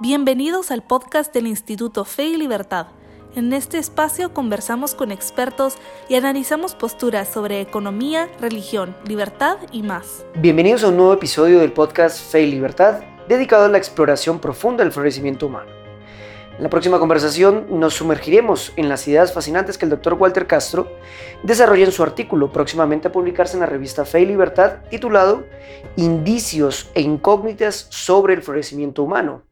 Bienvenidos al podcast del Instituto Fe y Libertad. En este espacio conversamos con expertos y analizamos posturas sobre economía, religión, libertad y más. Bienvenidos a un nuevo episodio del podcast Fe y Libertad, dedicado a la exploración profunda del florecimiento humano. En la próxima conversación nos sumergiremos en las ideas fascinantes que el doctor Walter Castro desarrolla en su artículo próximamente a publicarse en la revista Fe y Libertad titulado Indicios e incógnitas sobre el florecimiento humano,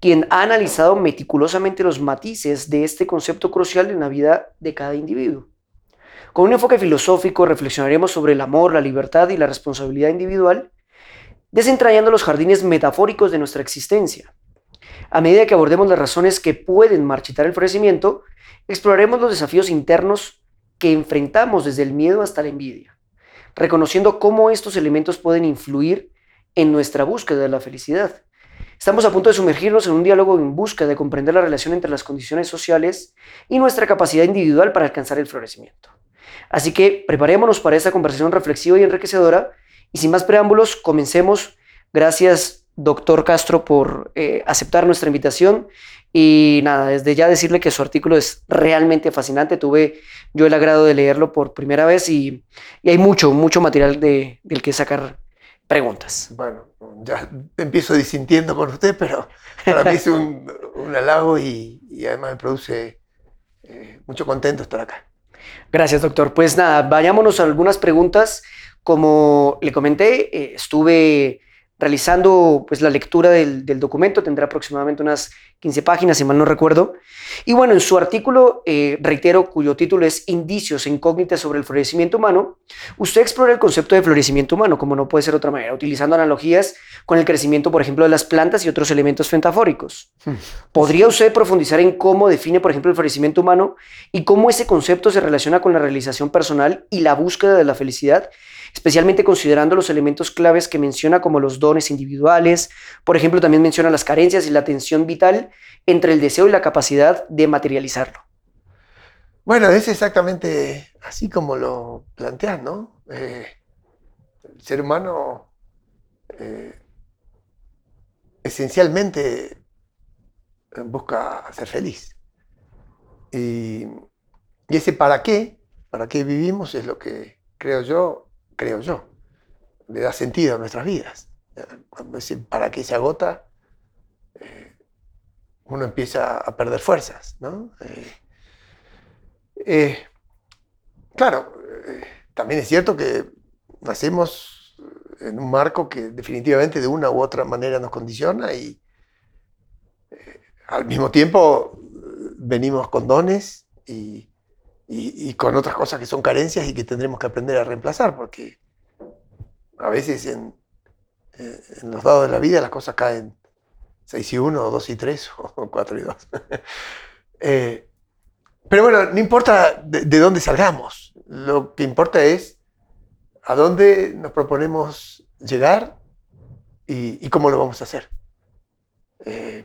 quien ha analizado meticulosamente los matices de este concepto crucial en la vida de cada individuo. Con un enfoque filosófico reflexionaremos sobre el amor, la libertad y la responsabilidad individual, desentrañando los jardines metafóricos de nuestra existencia. A medida que abordemos las razones que pueden marchitar el florecimiento, exploraremos los desafíos internos que enfrentamos desde el miedo hasta la envidia, reconociendo cómo estos elementos pueden influir en nuestra búsqueda de la felicidad. Estamos a punto de sumergirnos en un diálogo en busca de comprender la relación entre las condiciones sociales y nuestra capacidad individual para alcanzar el florecimiento. Así que preparémonos para esta conversación reflexiva y enriquecedora y sin más preámbulos, comencemos. Gracias, doctor Castro, por eh, aceptar nuestra invitación. Y nada, desde ya decirle que su artículo es realmente fascinante. Tuve yo el agrado de leerlo por primera vez y, y hay mucho, mucho material de, del que sacar preguntas. Bueno, ya empiezo disintiendo con usted, pero para mí es un, un halago y, además me produce eh, mucho contento estar acá. Gracias, doctor. Pues nada, vayámonos a algunas preguntas. Como le comenté, eh, estuve realizando pues, la lectura del, del, documento, tendrá aproximadamente unas 15 páginas, si mal no recuerdo. Y bueno, en su artículo, eh, reitero, cuyo título es Indicios e incógnitas sobre el florecimiento humano, usted explora el concepto de florecimiento humano, como no puede ser de otra manera, utilizando analogías con el crecimiento, por ejemplo, de las plantas y otros elementos fentafóricos. ¿Podría usted profundizar en cómo define, por ejemplo, el florecimiento humano y cómo ese concepto se relaciona con la realización personal y la búsqueda de la felicidad? Especialmente considerando los elementos claves que menciona como los dones individuales. Por ejemplo, también menciona las carencias y la tensión vital entre el deseo y la capacidad de materializarlo. Bueno, es exactamente así como lo planteas, ¿no? Eh, el ser humano eh, esencialmente busca ser feliz. Y, y ese para qué, para qué vivimos es lo que creo yo creo yo, le da sentido a nuestras vidas. Cuando para qué se agota, eh, uno empieza a perder fuerzas. ¿no? Eh, eh, claro, también es cierto que nacemos en un marco que definitivamente de una u otra manera nos condiciona y al mismo tiempo venimos con dones y, y, y, con otras cosas que son carencias y que tendremos que aprender a reemplazar, porque a veces en, eh, en los dados de la vida las cosas caen 6 y 1, o 2 y 3, o 4 y 2. eh, pero bueno, no importa de, de, dónde salgamos, lo que importa es a dónde nos proponemos llegar y, y cómo lo vamos a hacer. Eh,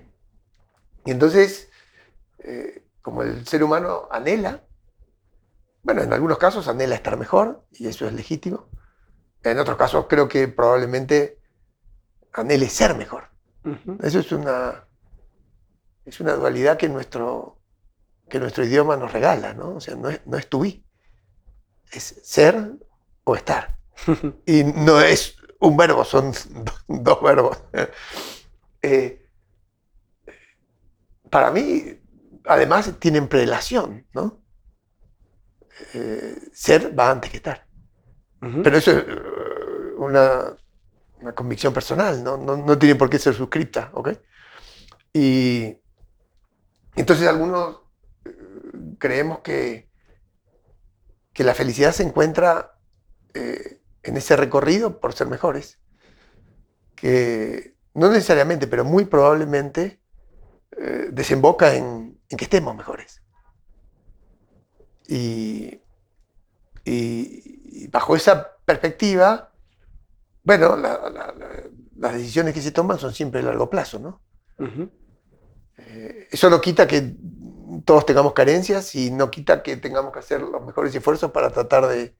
y entonces, eh, como el ser humano anhela, bueno, en algunos casos anhela estar mejor y eso es legítimo. En otros casos creo que probablemente anhele ser mejor. Uh -huh. Eso es una, es una dualidad que nuestro, que nuestro idioma nos regala, ¿no? O sea, no es, no es to be, es ser o estar. y no es un verbo, son dos verbos. Eh, para mí, además, tienen prelación, ¿no? Eh, ser va antes que estar. Uh -huh. Pero eso es uh, una, una, convicción personal, ¿no? No, no tiene por qué ser suscripta, ¿ok? Y entonces algunos uh, creemos que, que la felicidad se encuentra eh, en ese recorrido por ser mejores, que no necesariamente, pero muy probablemente eh, desemboca en, en que estemos mejores. Y, y, y, bajo esa perspectiva, bueno, la, la, la, las decisiones que se toman son siempre a largo plazo, ¿no? Uh -huh. eh, eso no quita que todos tengamos carencias y no quita que tengamos que hacer los mejores esfuerzos para tratar de,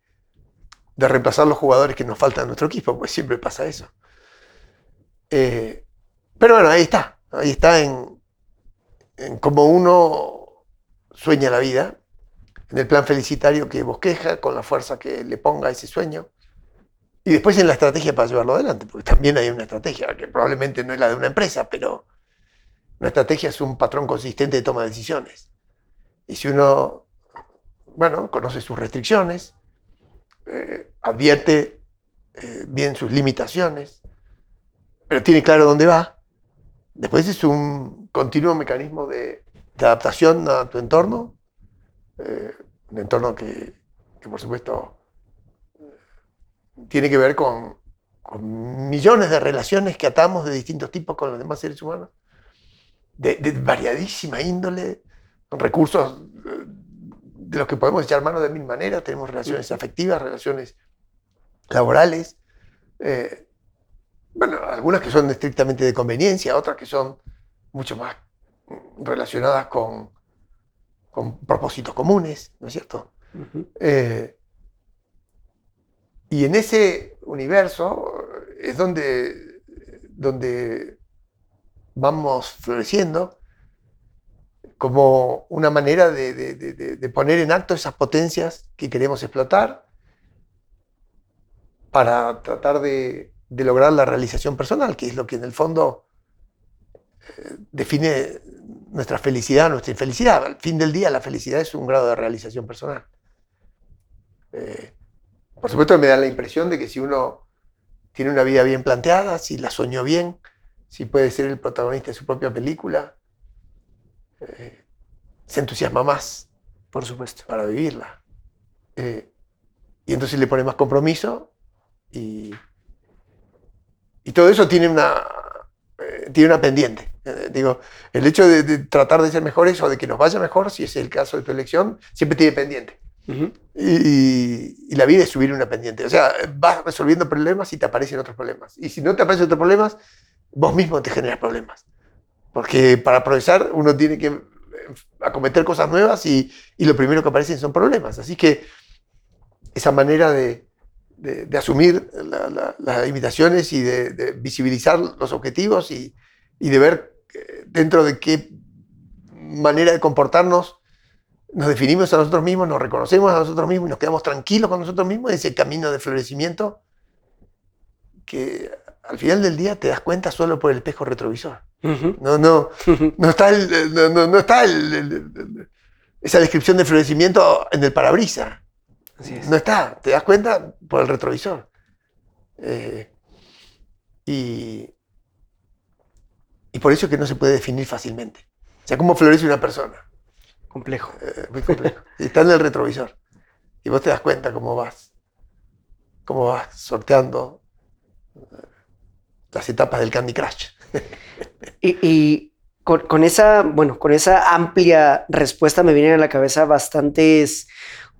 de reemplazar los jugadores que nos faltan en nuestro equipo, pues siempre pasa eso. Eh, pero bueno, ahí está. Ahí está en, en cómo uno sueña la vida, en el plan felicitario que bosqueja, con la fuerza que le ponga a ese sueño, y después en la estrategia para llevarlo adelante, porque también hay una estrategia, que probablemente no es la de una empresa, pero una estrategia es un patrón consistente de toma de decisiones. Y si uno, bueno, conoce sus restricciones, eh, advierte eh, bien sus limitaciones, pero tiene claro dónde va, después es un continuo mecanismo de, de adaptación a tu entorno, eh, un entorno que, que, por supuesto tiene que ver con, con, millones de relaciones que atamos de distintos tipos con los demás seres humanos, de, de variadísima índole, con recursos de los que podemos echar mano de mil maneras, tenemos relaciones afectivas, relaciones laborales, eh, bueno, algunas que son estrictamente de conveniencia, otras que son mucho más relacionadas con, con propósitos comunes, ¿no es cierto? Uh -huh. eh, y en ese universo es donde, donde vamos floreciendo como una manera de, de, de, de, poner en acto esas potencias que queremos explotar para tratar de, lograr la realización personal, que es lo que en el fondo eh, define nuestra felicidad, nuestra infelicidad. Al fin del día la felicidad es un grado de realización personal. Eh, por supuesto me da la impresión de que si uno tiene una vida bien planteada, si la soñó bien, si puede ser el protagonista de su propia película, eh, se entusiasma más. Por supuesto. Para vivirla. Eh, y entonces le pone más compromiso y, y todo eso tiene una, tiene una pendiente. Eh, digo, el hecho de, de, tratar de ser mejores o de que nos vaya mejor, si es el caso de tu elección, siempre tiene pendiente. Uh -huh. y, y, la vida es subir una pendiente. O sea, vas resolviendo problemas y te aparecen otros problemas. Y si no te aparecen otros problemas, vos mismo te generas problemas. Porque para progresar uno tiene que acometer cosas nuevas y, y lo primero que aparecen son problemas. Así que esa manera de, de, de asumir la, la, las limitaciones y de, de, visibilizar los objetivos y, y de ver dentro de qué manera de comportarnos nos definimos a nosotros mismos, nos reconocemos a nosotros mismos y nos quedamos tranquilos con nosotros mismos, ese camino de florecimiento que al final del día te das cuenta solo por el espejo retrovisor. Uh -huh. No, no, no está, el, no, no está el, el, esa descripción de florecimiento en el parabrisa. No está, te das cuenta por el retrovisor. Eh, y, y por eso es que no se puede definir fácilmente. O sea, ¿cómo florece una persona? Complejo. Eh, muy complejo. y está en el retrovisor. Y vos te das cuenta cómo vas, cómo vas sorteando las etapas del Candy Crush. y, y con, con, esa, bueno, con esa amplia respuesta me vienen a la cabeza bastantes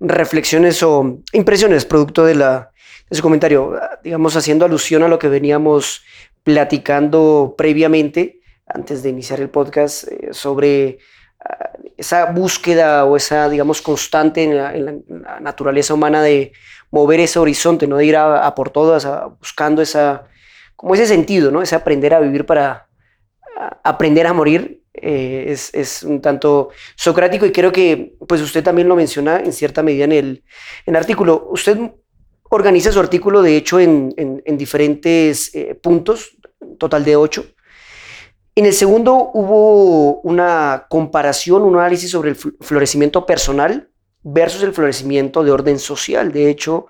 reflexiones o impresiones producto de, la, de su comentario, digamos, haciendo alusión a lo que veníamos platicando previamente, antes de iniciar el podcast, eh, sobre uh, esa búsqueda o esa, digamos, constante en la, naturaleza humana de mover ese horizonte, ¿no? de ir a, por todas, buscando esa, como ese sentido, ¿no? ese aprender a vivir para aprender a morir, eh, es, un tanto socrático y creo que pues usted también lo menciona en cierta medida en el, en artículo. Usted organiza su artículo de hecho en diferentes eh, puntos, total de ocho. En el segundo hubo una comparación, un análisis sobre el florecimiento personal versus el florecimiento de orden social. De hecho,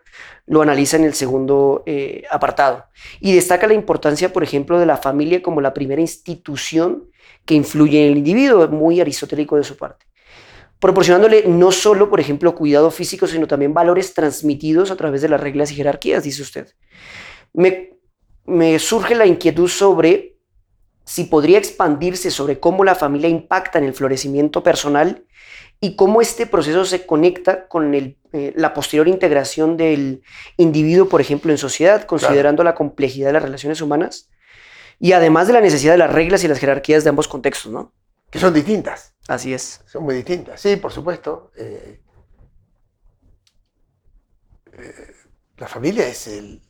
lo analiza en el segundo eh, apartado. Y destaca la importancia, por ejemplo, de la familia como la primera institución que influye en el individuo, muy aristotélico de su parte. Proporcionándole no solo, por ejemplo, cuidado físico, sino también valores transmitidos a través de las reglas y jerarquías, dice usted. Me, me surge la inquietud sobre si podría expandirse sobre cómo la familia impacta en el florecimiento personal y cómo este proceso se conecta con el, eh, la posterior integración del individuo, por ejemplo, en sociedad, considerando claro. la complejidad de las relaciones humanas y además de la necesidad de las reglas y las jerarquías de ambos contextos, ¿no? Que son distintas. Así es. Son muy distintas, sí, por supuesto. Eh, eh, la familia es el,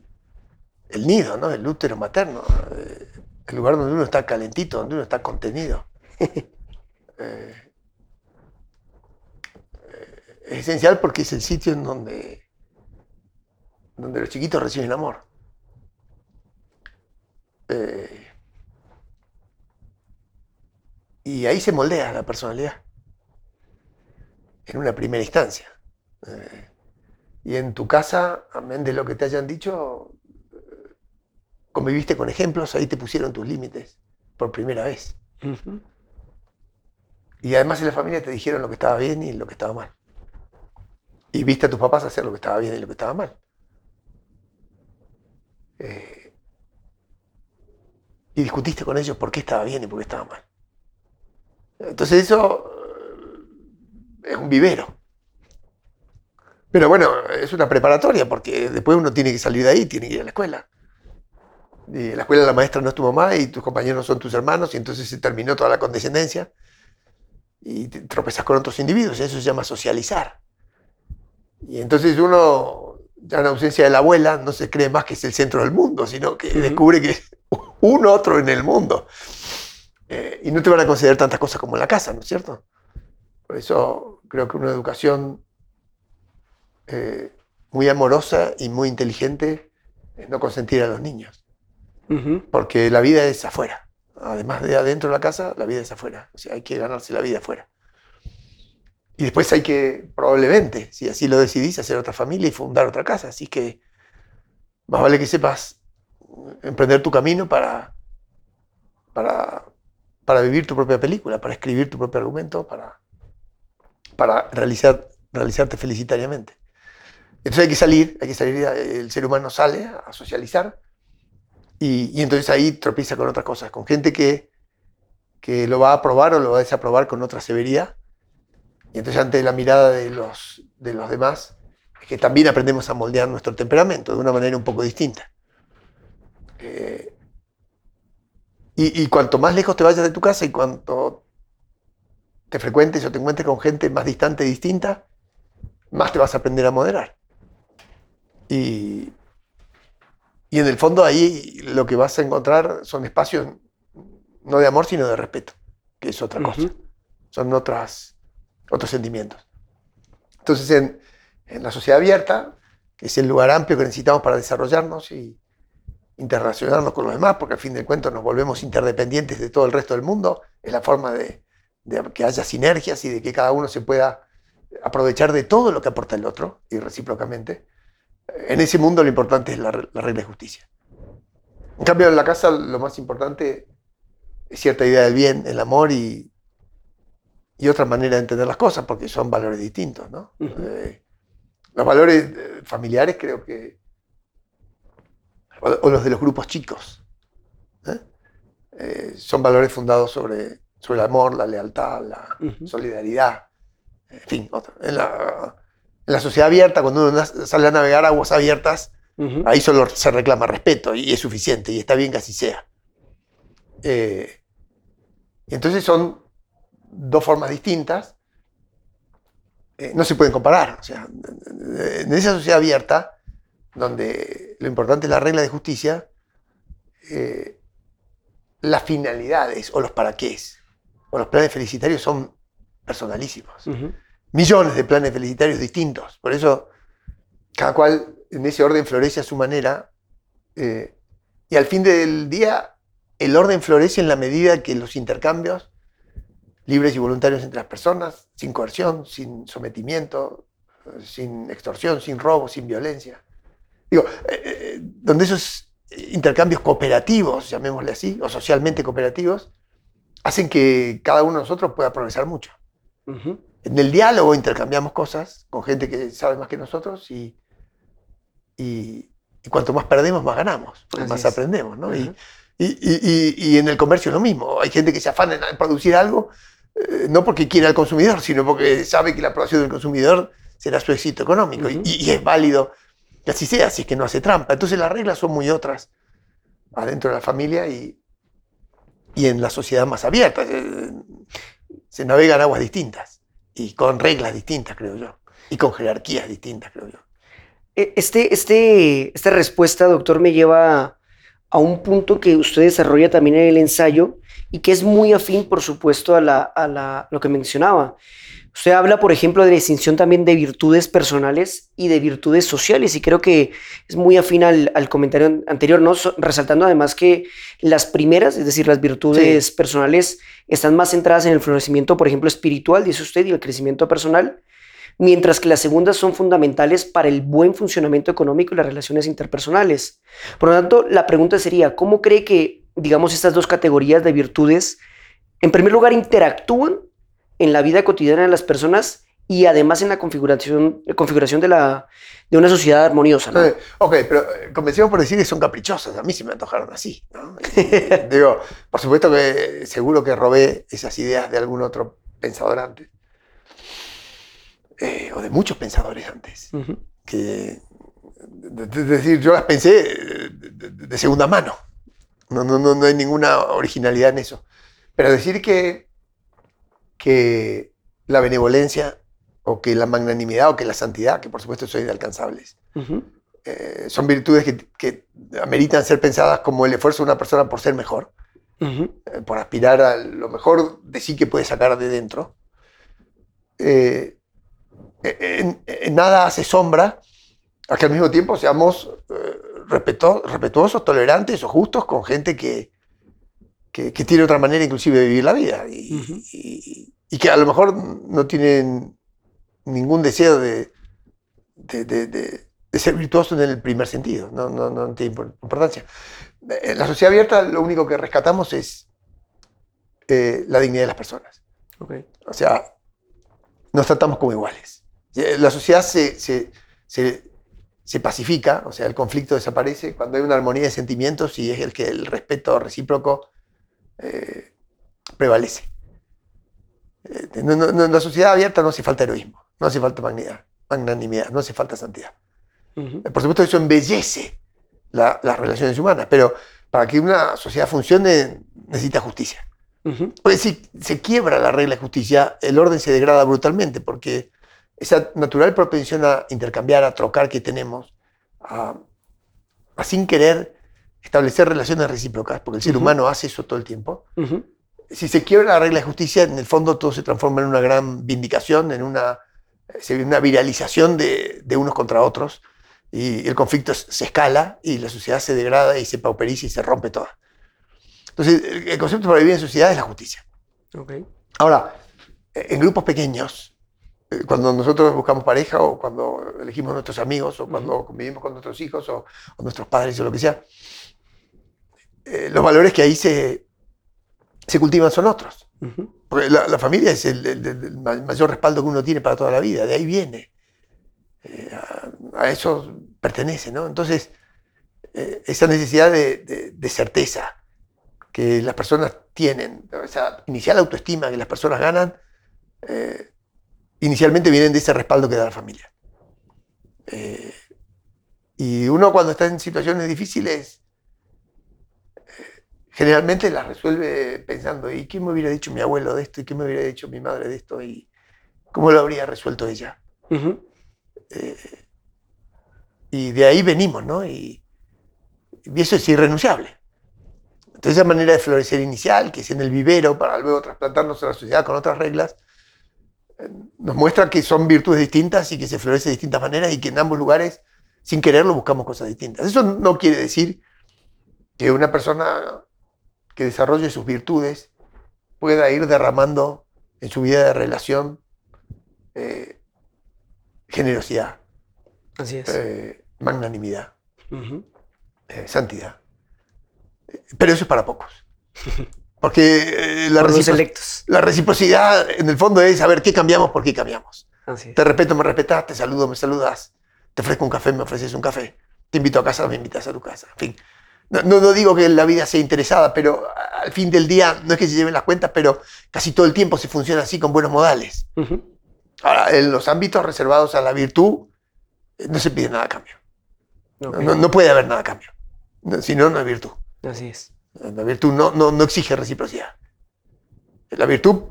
el, nido, ¿no? El útero materno. Eh, el lugar donde uno está calentito, donde uno está contenido. Eh, eh, es esencial porque es el sitio en donde, donde los chiquitos reciben amor. Eh, y ahí se moldea la personalidad, en una primera instancia. y en tu casa, amén de lo que te hayan dicho, conviviste con ejemplos, ahí te pusieron tus límites por primera vez. Y además en la familia te dijeron lo que estaba bien y lo que estaba mal. Y viste a tus papás hacer lo que estaba bien y lo que estaba mal. Eh, y discutiste con ellos por qué estaba bien y por qué estaba mal. Entonces eso eh, es un vivero. Pero bueno, es una preparatoria porque después uno tiene que salir de ahí, tiene que ir a la escuela. Y en la escuela la maestra no es tu mamá y tus compañeros no son tus hermanos y entonces se terminó toda la condescendencia y te tropezas con otros individuos, eso se llama socializar. Y entonces uno, ya en ausencia de la abuela, no se cree más que es el centro del mundo, sino que descubre que es un otro en el mundo. Eh, y no te van a conceder tantas cosas como en la casa, ¿no es cierto? Por eso creo que una educación eh, muy amorosa y muy inteligente es no consentir a los niños. Porque la vida es afuera. Además de adentro de la casa, la vida es afuera. O sea, hay que ganarse la vida afuera. Y después hay que, probablemente, si así lo decidís, hacer otra familia y fundar otra casa. Así que más vale que sepas emprender tu camino para, para, para vivir tu propia película, para escribir tu propio argumento, para, para realizar, realizarte felicitariamente. Entonces hay que salir, hay que salir, el ser humano sale a socializar y, entonces ahí tropieza con otras cosas, con gente que, que lo va a aprobar o lo va a desaprobar con otra severidad. Y entonces ante la mirada de los, de los demás, es que también aprendemos a moldear nuestro temperamento de una manera un poco distinta. Eh, y, y, cuanto más lejos te vayas de tu casa y cuanto te frecuentes o te encuentres con gente más distante distinta, más te vas a aprender a moderar. Y, y en el fondo ahí lo que vas a encontrar son espacios no de amor, sino de respeto, que es otra cosa. Son otras, otros sentimientos. Entonces, en, la sociedad abierta, que es el lugar amplio que necesitamos para desarrollarnos y interrelacionarnos con los demás, porque al fin del cuento nos volvemos interdependientes de todo el resto del mundo, es la forma de, de que haya sinergias y de que cada uno se pueda aprovechar de todo lo que aporta el otro y recíprocamente en ese mundo lo importante es la, regla de justicia. En cambio, en la casa lo más importante es cierta idea del bien, el amor y, y otra manera de entender las cosas, porque son valores distintos. ¿no? Eh, los valores eh, familiares creo que, o, los de los grupos chicos, ¿eh? son valores fundados sobre, sobre el amor, la lealtad, la solidaridad, en fin, en la, en la sociedad abierta, cuando uno sale a navegar aguas abiertas, ahí solo se reclama respeto y es suficiente y está bien que así sea. Eh, entonces son dos formas distintas, eh, no se pueden comparar. O sea, en esa sociedad abierta, donde lo importante es la regla de justicia, eh, las finalidades o los para qué o los planes felicitarios son personalísimos millones de planes felicitarios distintos. Por eso, cada cual en ese orden florece a su manera. Eh, y al fin del día, el orden florece en la medida que los intercambios libres y voluntarios entre las personas, sin coerción, sin sometimiento, sin extorsión, sin robo, sin violencia. Digo, eh, eh, donde esos intercambios cooperativos, llamémosle así, o socialmente cooperativos, hacen que cada uno de nosotros pueda progresar mucho. En el diálogo intercambiamos cosas con gente que sabe más que nosotros y, y, cuanto más perdemos, más ganamos, porque más aprendemos. ¿no? y, y, en el comercio lo mismo. Hay gente que se afana en producir algo, eh, no porque quiera al consumidor, sino porque sabe que la aprobación del consumidor será su éxito económico. y, es válido que así sea, si es que no hace trampa. Entonces las reglas son muy otras adentro de la familia y, y en la sociedad más abierta. Eh, se navegan aguas distintas y con reglas distintas, creo yo, y con jerarquías distintas, creo yo. E, este, este, esta respuesta, doctor, me lleva a un punto que usted desarrolla también en el ensayo y que es muy afín, por supuesto, a, la, a la, lo que mencionaba. Usted habla, por ejemplo, de la distinción también de virtudes personales y de virtudes sociales, y creo que es muy afín al, al comentario anterior, ¿no? resaltando además que las primeras, es decir, las virtudes sí. personales, están más centradas en el florecimiento, por ejemplo, espiritual, dice usted, y el crecimiento personal, mientras que las segundas son fundamentales para el buen funcionamiento económico y las relaciones interpersonales. Por lo tanto, la pregunta sería, ¿cómo cree que, digamos, estas dos categorías de virtudes, en primer lugar, interactúan en la vida cotidiana de las personas y además en la configuración, configuración de, la, de una sociedad armoniosa. ¿no? Eh, ok, pero eh, comencemos por decir que son caprichosas. A mí se me antojaron así. ¿no? Digo, por supuesto que seguro que robé esas ideas de algún otro pensador antes. Eh, o de muchos pensadores antes. Uh -huh. Que, es decir, yo las pensé de, de, de segunda mano. No, no, no, no hay ninguna originalidad en eso. Pero decir que que la benevolencia o que la magnanimidad o que la santidad, que por supuesto son inalcanzables, uh -huh. eh, son virtudes que, que, ameritan ser pensadas como el esfuerzo de una persona por ser mejor, uh -huh. eh, por aspirar a lo mejor de sí que puede sacar de dentro. Eh, en, en, nada hace sombra a que al mismo tiempo seamos respetu respetuosos, tolerantes o justos con gente que, que, que, tiene otra manera inclusive de vivir la vida y, uh -huh. y, y, que a lo mejor no tienen ningún deseo de, de, de, de ser virtuoso en el primer sentido, no, no, no, tiene importancia. En la sociedad abierta lo único que rescatamos es eh, la dignidad de las personas. Okay. O sea, nos tratamos como iguales. La sociedad se, se, se, se, pacifica, o sea, el conflicto desaparece cuando hay una armonía de sentimientos y es el que el respeto recíproco eh, prevalece. Eh, no, no, en la sociedad abierta no hace falta heroísmo, no hace falta magnanimidad, magnanimidad no hace falta santidad. Uh -huh. Por supuesto, eso embellece la, las relaciones humanas, pero para que una sociedad funcione necesita justicia. Uh -huh. Porque si se quiebra la regla de justicia, el orden se degrada brutalmente, porque esa natural propensión a intercambiar, a trocar que tenemos, a, a sin querer establecer relaciones recíprocas, porque el ser uh -huh. humano hace eso todo el tiempo. Uh -huh. Si se quiebra la regla de justicia, en el fondo todo se transforma en una gran vindicación, en una, una viralización de, de unos contra otros, y el conflicto se escala y la sociedad se degrada y se pauperiza y se rompe toda. Entonces, el concepto para vivir en sociedad es la justicia. Okay. Ahora, en grupos pequeños, eh, cuando nosotros buscamos pareja o cuando elegimos nuestros amigos o cuando convivimos con nuestros hijos o, o, nuestros padres o lo que sea, eh, los valores que ahí se, se cultivan son otros. Uh -huh. Porque la, la, familia es el, el, el, mayor respaldo que uno tiene para toda la vida, de ahí viene. Eh, a, a, eso pertenece, ¿no? Entonces, eh, esa necesidad de, de, de, certeza que las personas tienen, esa inicial autoestima que las personas ganan, eh, inicialmente vienen de ese respaldo que da la familia. Y uno cuando está en situaciones difíciles, generalmente las resuelve pensando, ¿y qué me hubiera dicho mi abuelo de esto? ¿Y qué me hubiera dicho mi madre de esto? ¿Y cómo lo habría resuelto ella? Uh -huh. eh, y de ahí venimos, ¿no? Y, y, eso es irrenunciable. Entonces esa manera de florecer inicial, que es en el vivero, para luego trasplantarnos a la sociedad con otras reglas, eh, nos muestra que son virtudes distintas y que se florece de distintas maneras y que en ambos lugares, sin quererlo, buscamos cosas distintas. Eso no quiere decir que una persona que desarrolle sus virtudes pueda ir derramando en su vida de relación eh, generosidad, Así es. Eh, magnanimidad, uh -huh. eh, santidad. Pero eso es para pocos. Porque la, Por la, reciprocidad en el fondo es saber qué cambiamos, por qué cambiamos. Así te respeto, me respetas, te saludo, me saludas, te ofrezco un café, me ofreces un café, te invito a casa, me invitas a tu casa, en fin. No, no, no, digo que la vida sea interesada, pero al fin del día no es que se lleven las cuentas, pero casi todo el tiempo se funciona así con buenos modales. Uh -huh. Ahora, en los ámbitos reservados a la virtud, no se pide nada a cambio. Okay. No, no, puede haber nada a cambio. Si no, no es virtud. Así es. La virtud no, no, no exige reciprocidad. La virtud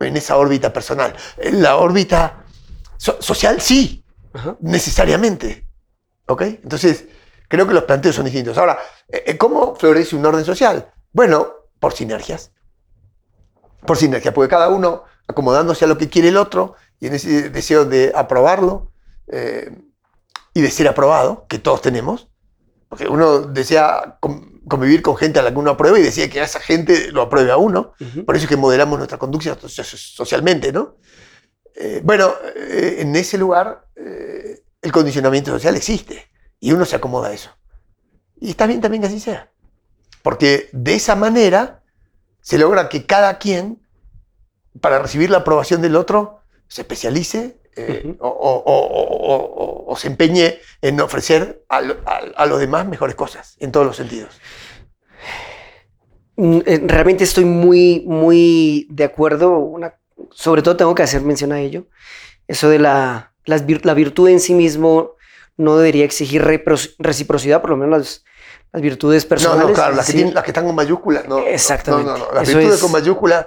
en esa órbita personal. En la órbita so social, sí, necesariamente. ¿Ok? Entonces, creo que los planteos son distintos. Ahora, eh, ¿cómo florece un orden social? Bueno, por sinergias. Por sinergias, porque cada uno acomodándose a lo que quiere el otro y en ese deseo de aprobarlo eh, y de ser aprobado, que todos tenemos, porque uno desea convivir con gente a la que uno aprueba y desea que esa gente lo apruebe a uno. Por eso es que modelamos nuestra conducta socialmente, ¿no? Eh, bueno, eh, en ese lugar el condicionamiento social existe y uno se acomoda a eso. Y está bien también que así sea. Porque de esa manera se logra que cada quien, para recibir la aprobación del otro, se especialice eh, o, se empeñe en ofrecer a, los demás mejores cosas, en todos los sentidos. Mm, eh, realmente estoy muy, muy de acuerdo. sobre todo tengo que hacer mención a ello. Eso de la, la virtud en sí mismo no debería exigir reciprocidad, por lo menos las, las virtudes personales. No, no, claro, las, que, las que, están con mayúsculas. No, Exactamente. No, no, Las virtudes con mayúsculas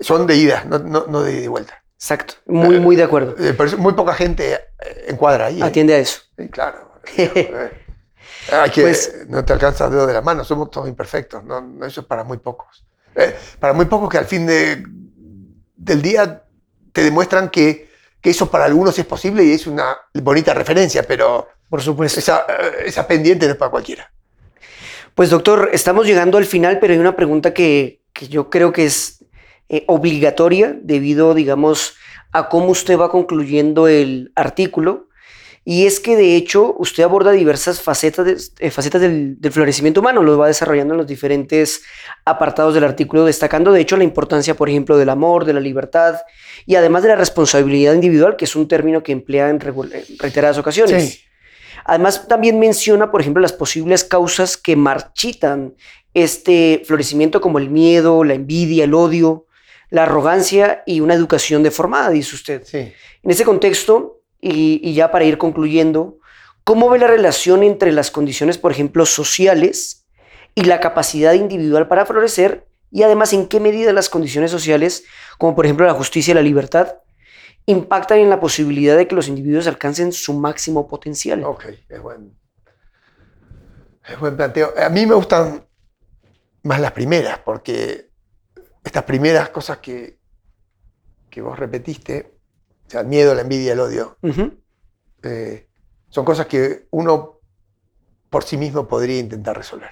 son de ida, no, no, de, vuelta. Exacto, muy, muy de acuerdo. Eh, muy poca gente eh, encuadra ahí. ¿eh? Atiende a eso. Sí, claro. Hay que, pues, no te alcanza el dedo de la mano, somos todos imperfectos. No, eso es para muy pocos. para muy pocos que al fin de, del día te demuestran que, que, eso para algunos es posible y es una bonita referencia, pero por supuesto esa, esa pendiente no es para cualquiera. Pues doctor, estamos llegando al final, pero hay una pregunta que, yo creo que es eh, obligatoria debido, digamos, a cómo usted va concluyendo el artículo. Y es que de hecho usted aborda diversas facetas, eh, facetas del, florecimiento humano, lo va desarrollando en los diferentes apartados del artículo, destacando de hecho la importancia, por ejemplo, del amor, de la libertad y además de la responsabilidad individual, que es un término que emplea en, reiteradas ocasiones. Sí. Además, también menciona, por ejemplo, las posibles causas que marchitan este florecimiento como el miedo, la envidia, el odio, la arrogancia y una educación deformada, dice usted. En ese contexto, y, ya para ir concluyendo, ¿cómo ve la relación entre las condiciones, por ejemplo, sociales y la capacidad individual para florecer? Y además, ¿en qué medida las condiciones sociales, como por ejemplo la justicia y la libertad, impactan en la posibilidad de que los individuos alcancen su máximo potencial. Ok, es buen, es buen planteo. A mí me gustan más las primeras, porque estas primeras cosas que, que vos repetiste, sea, el miedo, la envidia, el odio, eh, son cosas que uno por sí mismo podría intentar resolver.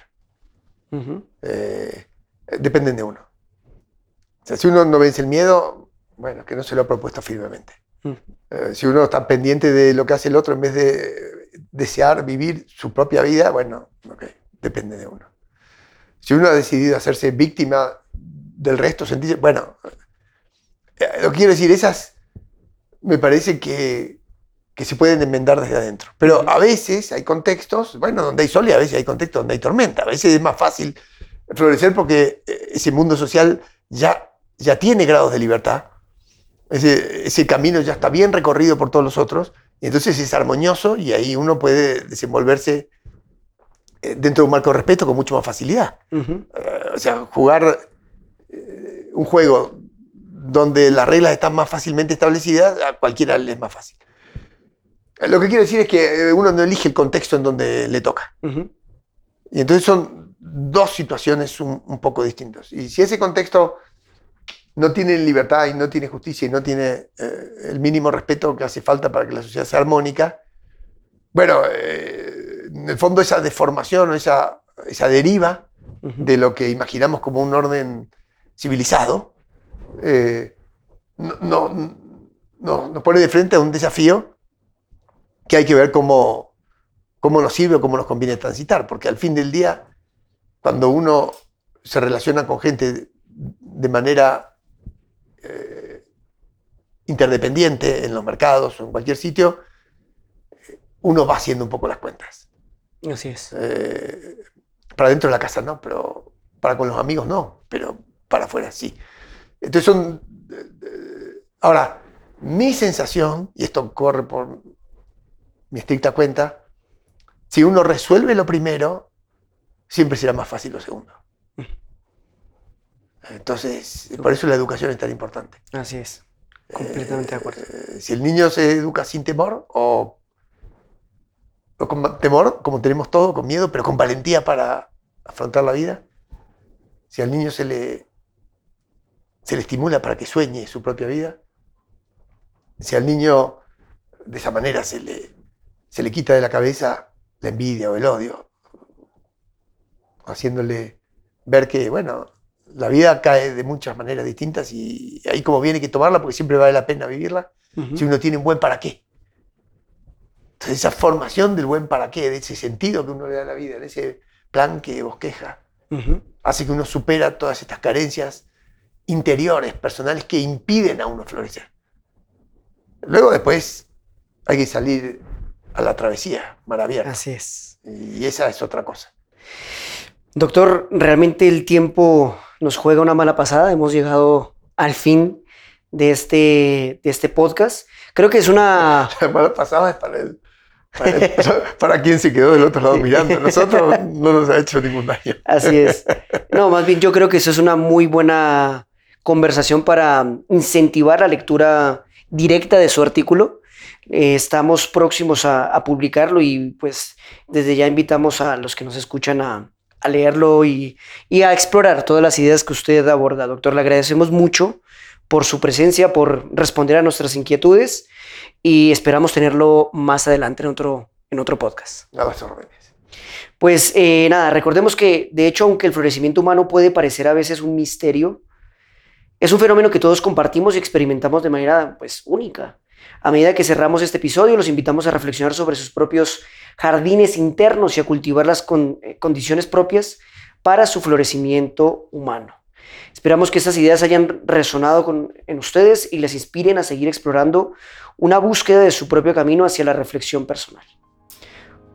Eh, dependen de uno. O sea, si uno no vence el miedo, bueno, que no se lo ha propuesto firmemente. Eh, si uno está pendiente de lo que hace el otro en vez de desear vivir su propia vida, bueno, ok, depende de uno. Si uno ha decidido hacerse víctima del resto, sentirse, bueno, lo que quiero decir, esas me parece que, que se pueden enmendar desde adentro. Pero a veces hay contextos, bueno, donde hay sol y a veces hay contextos donde hay tormenta. A veces es más fácil florecer porque eh, ese mundo social ya, ya tiene grados de libertad ese, camino ya está bien recorrido por todos los otros, y entonces es armonioso y ahí uno puede desenvolverse eh, dentro de un marco de respeto con mucho más facilidad. Eh, o sea, jugar un juego donde las reglas están más fácilmente establecidas, a cualquiera le es más fácil. Lo que quiero decir es que uno no elige el contexto en donde le toca. Y entonces son dos situaciones un, un poco distintas. Y si ese contexto no tiene libertad y no tiene justicia y no tiene eh, el mínimo respeto que hace falta para que la sociedad sea armónica, bueno, eh, en el fondo esa deformación o esa, esa deriva de lo que imaginamos como un orden civilizado, eh, no, nos pone de frente a un desafío que hay que ver cómo, cómo nos sirve o cómo nos conviene transitar, porque al fin del día, cuando uno se relaciona con gente de manera eh, interdependiente en los mercados o en cualquier sitio, uno va haciendo un poco las cuentas. Así es. Eh, para dentro de la casa no, pero para con los amigos no, pero para afuera sí. Entonces son... Ahora, mi sensación, y esto corre por mi estricta cuenta, si uno resuelve lo primero, siempre será más fácil lo segundo. Entonces, por eso la educación es tan importante. Así es. Completamente de acuerdo. Eh, si el niño se educa sin temor o, o con temor, como tenemos todo, con miedo, pero con valentía para afrontar la vida. Si al niño se le, se le estimula para que sueñe su propia vida, si al niño de esa manera se le, se le quita de la cabeza la envidia o el odio, haciéndole ver que, bueno, la vida cae de muchas maneras distintas y ahí como viene que tomarla porque siempre vale la pena vivirla, si uno tiene un buen para qué. Entonces esa formación del buen para qué, de ese sentido que uno le da a la vida, de ese plan que bosqueja, hace que uno supera todas estas carencias interiores, personales, que impiden a uno florecer. Luego después hay que salir a la travesía maravillosa. Así es. Y esa es otra cosa. Doctor, realmente el tiempo nos juega una mala pasada. Hemos llegado al fin de este, de este podcast. Creo que es una... La mala pasada es para él. Para, quien se quedó del otro lado mirando. Nosotros no nos ha hecho ningún daño. Así es. No, más bien yo creo que eso es una muy buena conversación para incentivar la lectura directa de su artículo. Eh, estamos próximos a, publicarlo y pues desde ya invitamos a los que nos escuchan a, leerlo y, y, a explorar todas las ideas que usted aborda. Doctor, le agradecemos mucho por su presencia, por responder a nuestras inquietudes y esperamos tenerlo más adelante en otro, en otro podcast. Nada, Pues eh, nada, recordemos que de hecho, aunque el florecimiento humano puede parecer a veces un misterio, es un fenómeno que todos compartimos y experimentamos de manera pues única. A medida que cerramos este episodio, los invitamos a reflexionar sobre sus propios jardines internos y a cultivar las eh, condiciones propias para su florecimiento humano. Esperamos que estas ideas hayan resonado con, en ustedes y les inspiren a seguir explorando una búsqueda de su propio camino hacia la reflexión personal.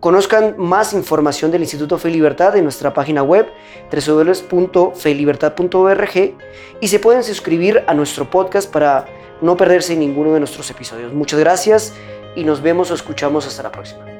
Conozcan más información del Instituto Fe y Libertad en nuestra página web www.felibertad.org y se pueden suscribir a nuestro podcast para no perderse ninguno de nuestros episodios. Muchas gracias y nos vemos o escuchamos hasta la próxima.